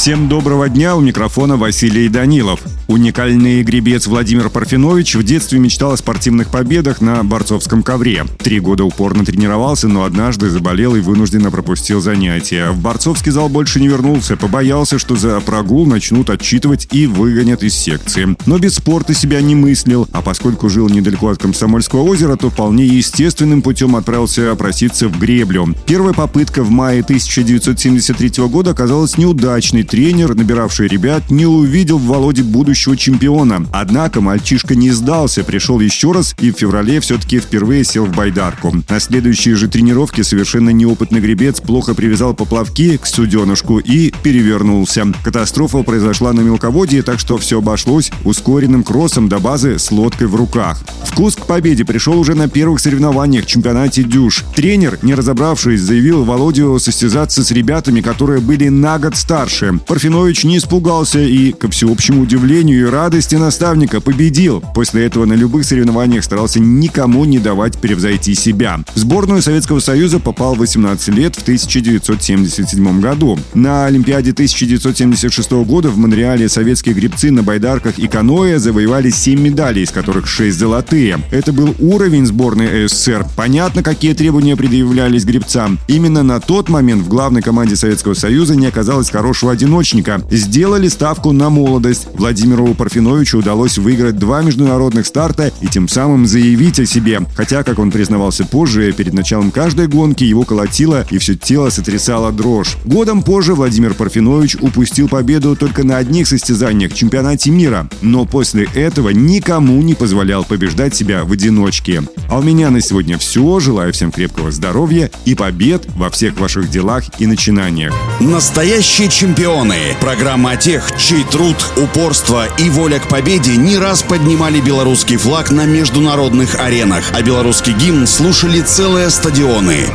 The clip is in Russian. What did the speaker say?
Всем доброго дня, у микрофона Василий Данилов. Уникальный гребец Владимир Парфенович в детстве мечтал о спортивных победах на борцовском ковре. Три года упорно тренировался, но однажды заболел и вынужденно пропустил занятия. В борцовский зал больше не вернулся, побоялся, что за прогул начнут отчитывать и выгонят из секции. Но без спорта себя не мыслил, а поскольку жил недалеко от Комсомольского озера, то вполне естественным путем отправился проситься в греблю. Первая попытка в мае 1973 года оказалась неудачной. Тренер, набиравший ребят, не увидел в Володе будущего чемпиона. Однако мальчишка не сдался, пришел еще раз и в феврале все-таки впервые сел в байдарку. На следующие же тренировки совершенно неопытный гребец плохо привязал поплавки к суденышку и перевернулся. Катастрофа произошла на мелководье, так что все обошлось ускоренным кроссом до базы с лодкой в руках. Вкус к победе пришел уже на первых соревнованиях в чемпионате «Дюш». Тренер, не разобравшись, заявил Володю состязаться с ребятами, которые были на год старше. Парфинович не испугался и, ко всеобщему удивлению, и радости наставника победил. После этого на любых соревнованиях старался никому не давать превзойти себя. В сборную Советского Союза попал 18 лет в 1977 году. На Олимпиаде 1976 года в Монреале советские гребцы на байдарках и каноэ завоевали 7 медалей, из которых 6 золотые. Это был уровень сборной СССР. Понятно, какие требования предъявлялись гребцам. Именно на тот момент в главной команде Советского Союза не оказалось хорошего одиночника. Сделали ставку на молодость. Владимир Владимиру Парфеновичу удалось выиграть два международных старта и тем самым заявить о себе. Хотя, как он признавался позже, перед началом каждой гонки его колотило и все тело сотрясало дрожь. Годом позже Владимир Парфенович упустил победу только на одних состязаниях – чемпионате мира. Но после этого никому не позволял побеждать себя в одиночке. А у меня на сегодня все. Желаю всем крепкого здоровья и побед во всех ваших делах и начинаниях. Настоящие чемпионы. Программа тех, чей труд, упорство и воля к победе не раз поднимали белорусский флаг на международных аренах, а белорусский гимн слушали целые стадионы.